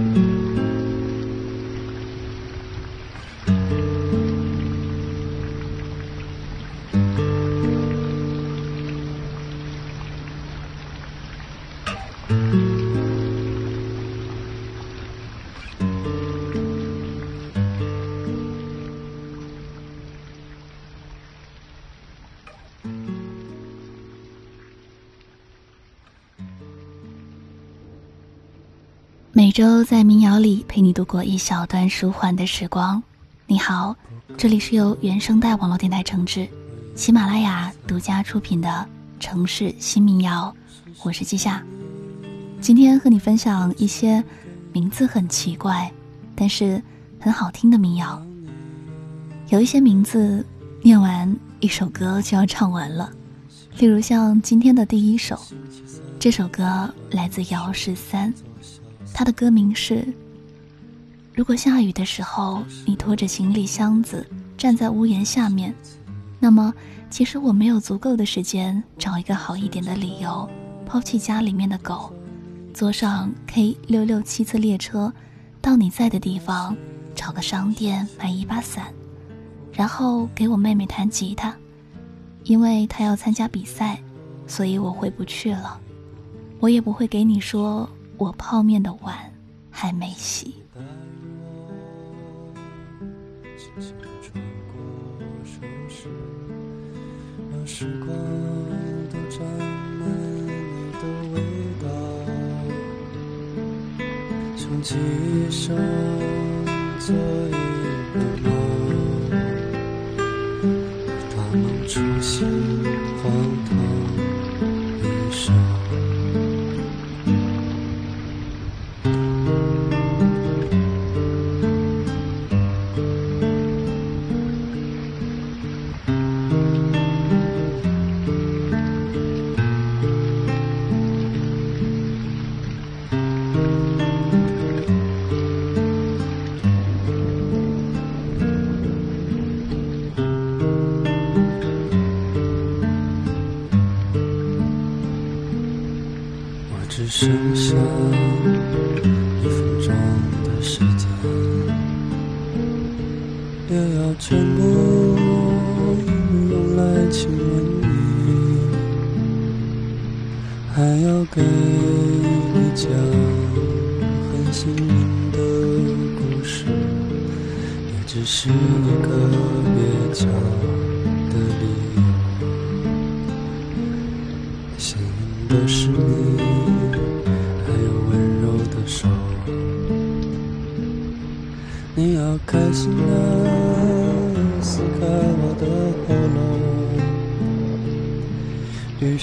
每周在民谣里陪你度过一小段舒缓的时光。你好，这里是由原声带网络电台承制，喜马拉雅独家出品的《城市新民谣》，我是季夏。今天和你分享一些名字很奇怪，但是很好听的民谣。有一些名字念完一首歌就要唱完了，例如像今天的第一首，这首歌来自姚十三。他的歌名是：如果下雨的时候，你拖着行李箱子站在屋檐下面，那么其实我没有足够的时间找一个好一点的理由，抛弃家里面的狗，坐上 K 六六七次列车，到你在的地方，找个商店买一把伞，然后给我妹妹弹吉他，因为她要参加比赛，所以我回不去了，我也不会给你说。我泡面的碗还没洗。让时光都沾满你的味道，穷极一生做一个梦，大梦初醒，只剩下一分钟的时间，也要全部用来亲吻你，还要给你讲很心灵的故事，也只是一个蹩脚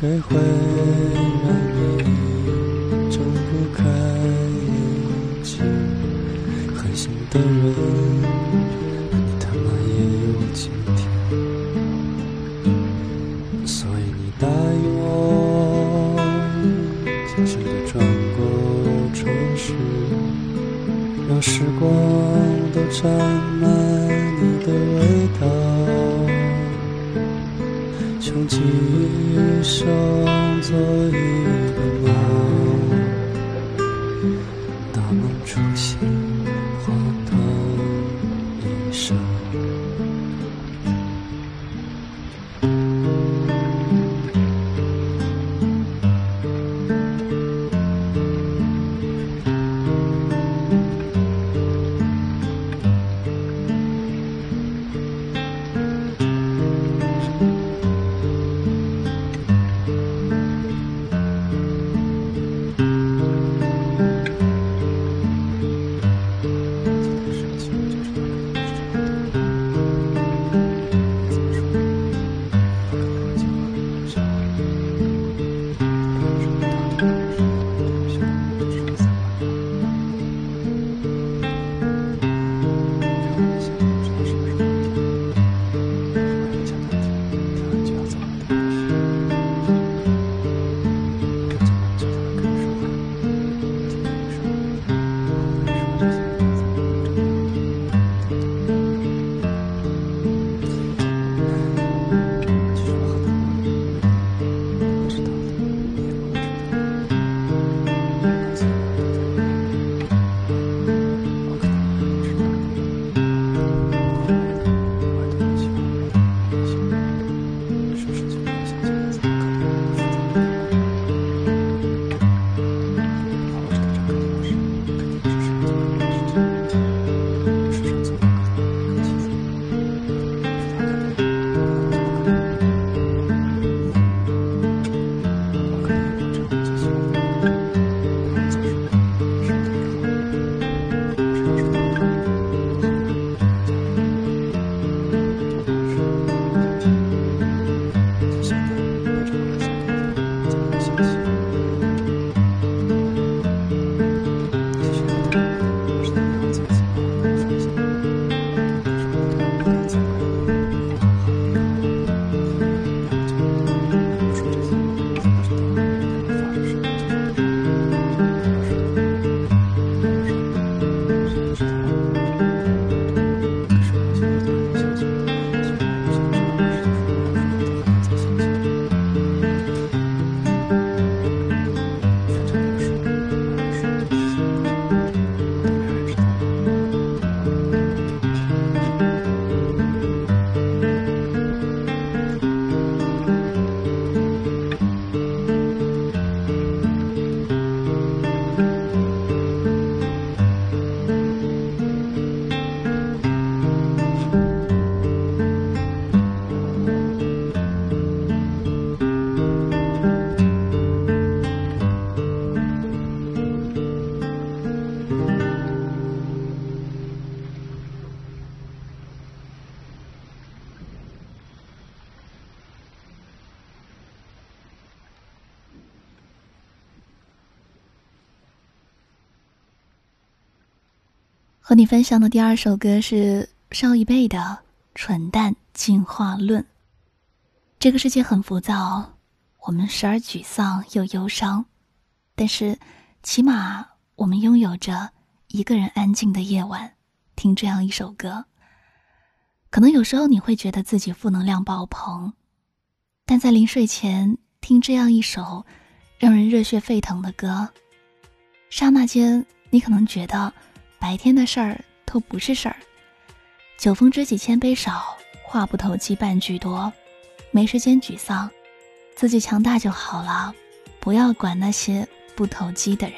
谁会让你睁不开眼睛。狠心的和你分享的第二首歌是邵一贝的《蠢蛋进化论》。这个世界很浮躁，我们时而沮丧又忧伤，但是起码我们拥有着一个人安静的夜晚，听这样一首歌。可能有时候你会觉得自己负能量爆棚，但在临睡前听这样一首让人热血沸腾的歌，刹那间你可能觉得白天的事儿都不是事儿。酒逢知己千杯少，话不投机半句多。没时间沮丧，自己强大就好了，不要管那些不投机的人。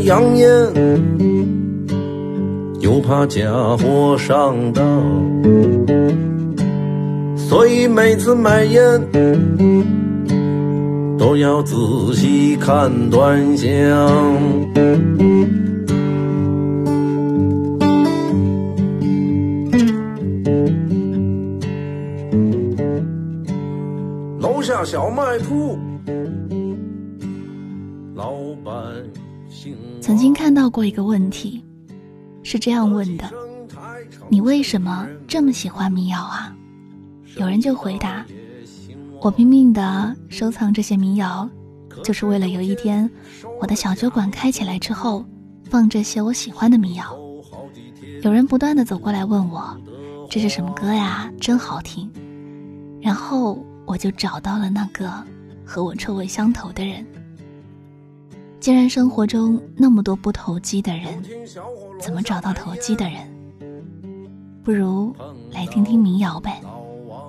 抽那洋烟。又怕假货上当，所以每次买烟都要仔细看端详。楼下小卖铺，曾经看到过一个问题。是这样问的：“你为什么这么喜欢民谣啊？”有人就回答：“我拼命的收藏这些民谣，就是为了有一天我的小酒馆开起来之后，放这些我喜欢的民谣。”有人不断的走过来问我：“这是什么歌呀？真好听。”然后我就找到了那个和我臭味相投的人。既然生活中那么多不投机的人，怎么找到投机的人？不如来听听民谣呗，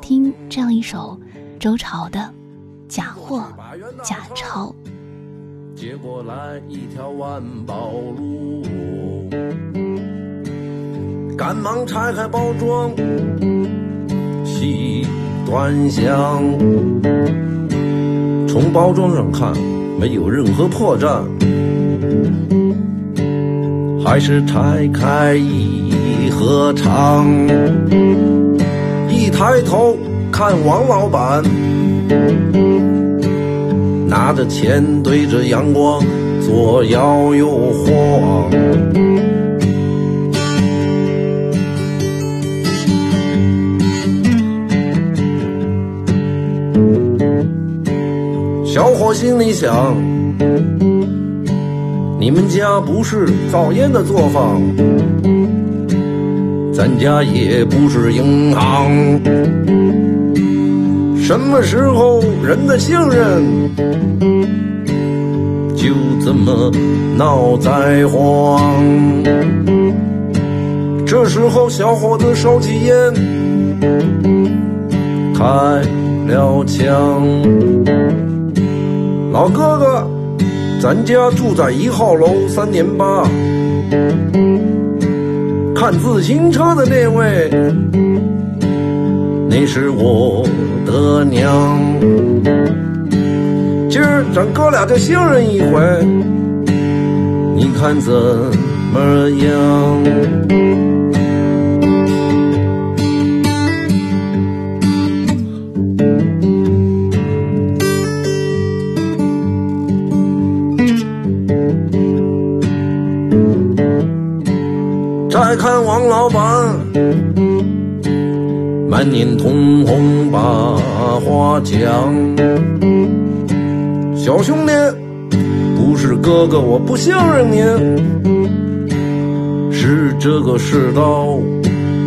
听这样一首周朝的《假货假钞》。接过来一条万宝路，赶忙拆开包装，细端详，从包装上看。没有任何破绽，还是拆开一合场。一抬头看王老板，拿着钱对着阳光左摇右晃。我心里想：你们家不是造烟的作坊，咱家也不是银行。什么时候人的信任就这么闹灾荒？这时候，小伙子收起烟，开了枪。老哥哥，咱家住在一号楼三年八。看自行车的那位，那是我的娘。今儿咱哥俩就信任一回，你看怎么样？满脸通红把话讲。小兄弟，不是哥哥我不信任您，是这个世道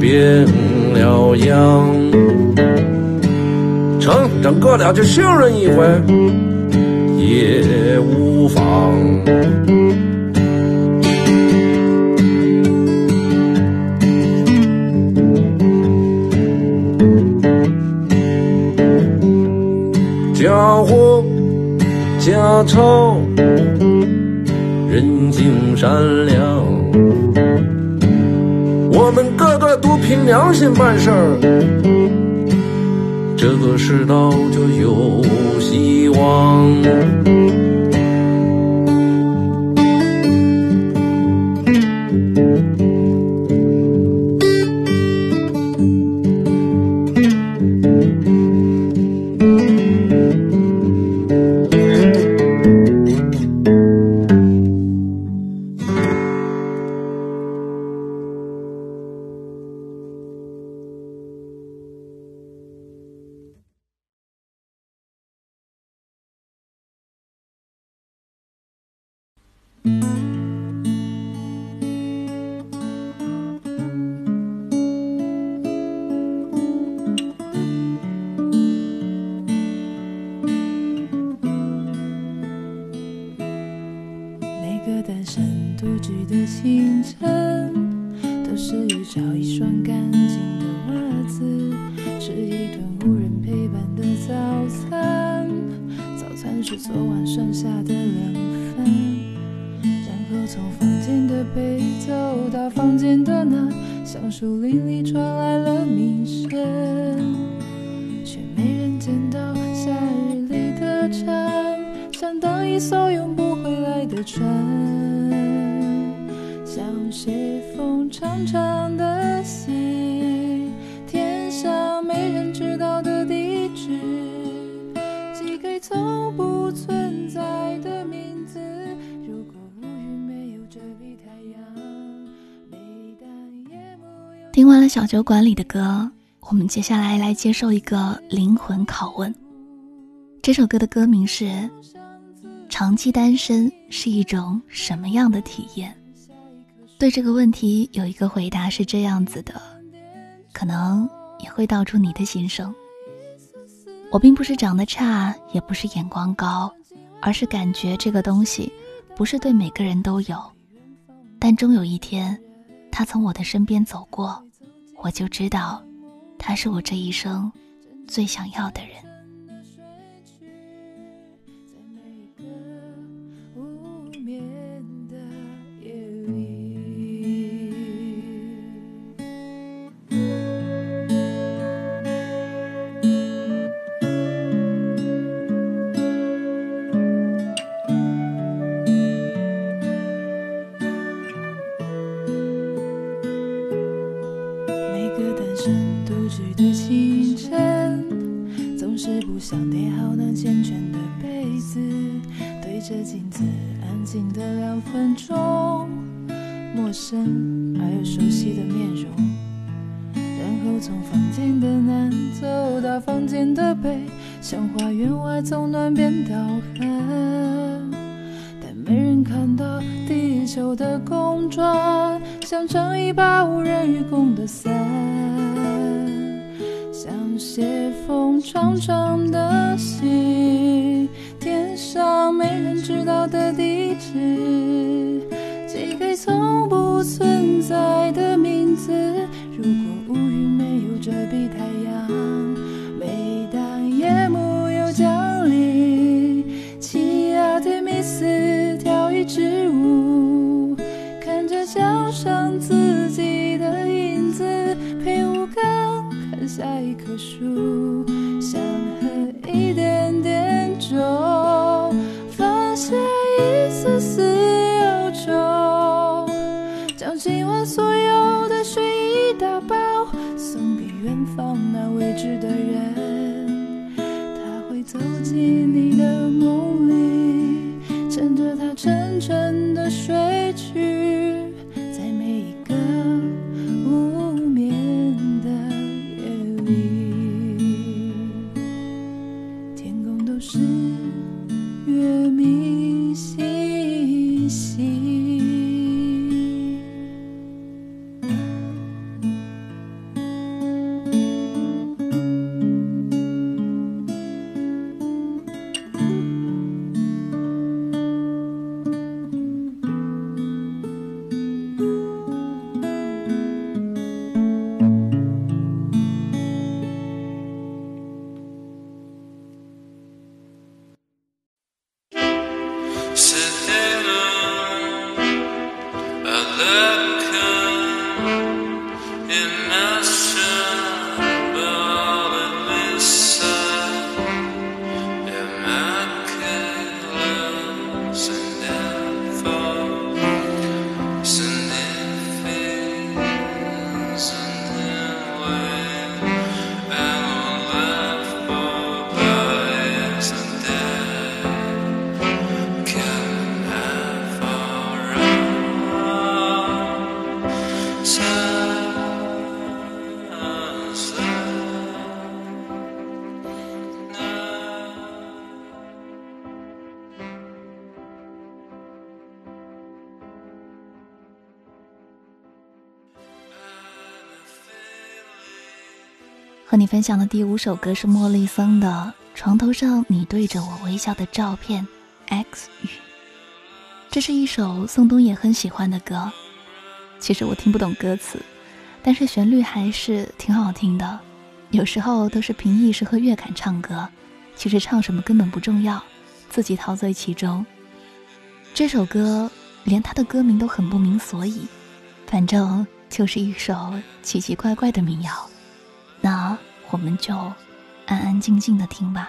变了样。成，咱哥俩就信任一回，也无妨。假货假钞，人性善良，我们个个都凭良心办事儿，这个世道就有希望。一个单身独居的清晨，都是找一双干净的袜子，吃一顿无人陪伴的早餐。早餐是昨晚剩下的两饭。然后从房间的北走到房间的南，像树林里传来了鸣声，却没人见到夏日里的蝉。想当一艘永不。的船，像是风长长的信，天上没人知道的地址，寄给从不存在的名字。如果乌云没有遮蔽太阳，没。听完了小酒馆里的歌，我们接下来来接受一个灵魂拷问。这首歌的歌名是《长期单身是一种什么样的体验》。对这个问题有一个回答是这样子的，可能也会道出你的心声。我并不是长得差，也不是眼光高，而是感觉这个东西不是对每个人都有，但终有一天，他从我的身边走过。我就知道，他是我这一生最想要的人。独居的清晨，总是不想叠好那缱绻的被子，对着镜子安静的两分钟，陌生而又熟悉的面容。然后从房间的南走到房间的北，像花园外从暖变到寒，但没人看到地球的公转，像撑一把无人与共的伞。写封长长的信，填上没人知道的地址，寄给从不存在的名字。在一棵树，和你分享的第五首歌是莫莉森的《床头上你对着我微笑的照片》，X 语。这是一首宋冬野很喜欢的歌。其实我听不懂歌词，但是旋律还是挺好听的。有时候都是凭意识和乐感唱歌，其实唱什么根本不重要，自己陶醉其中。这首歌连它的歌名都很不明所以，反正就是一首奇奇怪怪的民谣。我们就安安静静的听吧。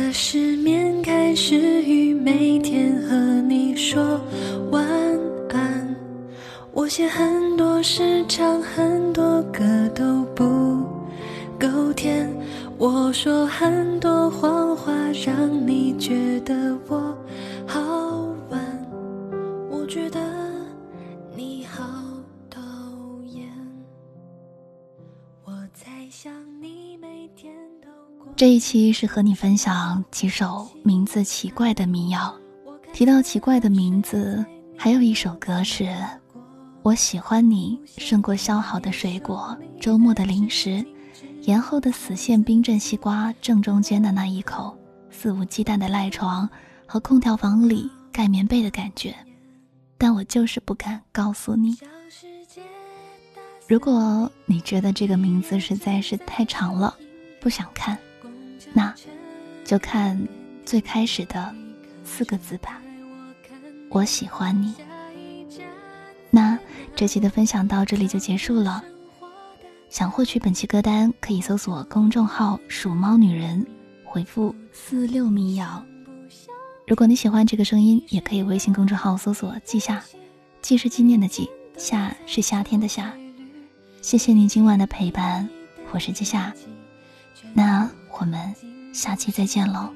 的失眠开始于每天和你说晚安。我写很多诗，唱很多歌都不够甜。我说很这一期是和你分享几首名字奇怪的民谣。提到奇怪的名字，还有一首歌是。我喜欢你胜过削好的水果，周末的零食，延后的死线冰镇西瓜，正中间的那一口，肆无忌惮的赖床和空调房里盖棉被的感觉，但我就是不敢告诉你。如果你觉得这个名字实在是太长了，不想看，那，就看最开始的四个字吧。我喜欢你。那这期的分享到这里就结束了。想获取本期歌单，可以搜索公众号“鼠猫女人”，回复“四六民谣”。如果你喜欢这个声音，也可以微信公众号搜索“季夏”，“季”是纪念的“季”，“夏”是夏天的“夏”。谢谢你今晚的陪伴，我是季夏。那我们下期再见喽，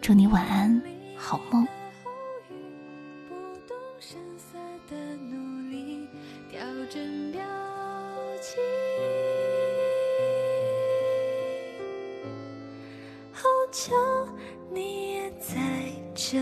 祝你晚安，好梦。好巧，你也在这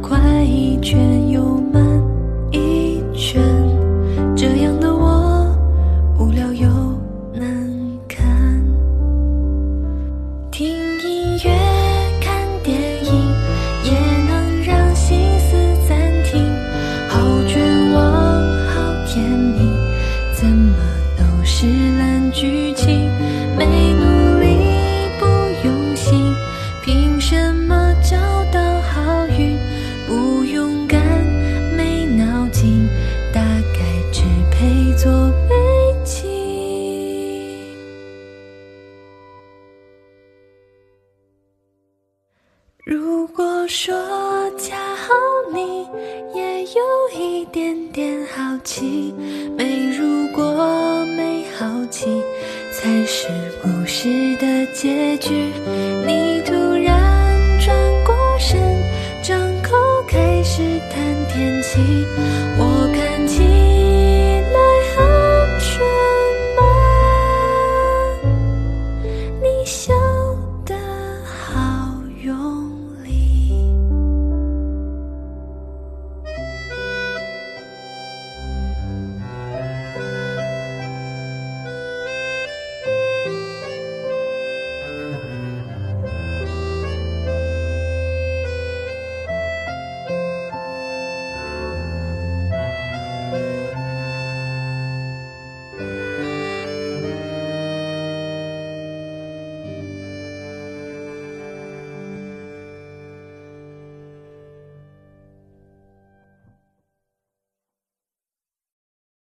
快一圈。结局。你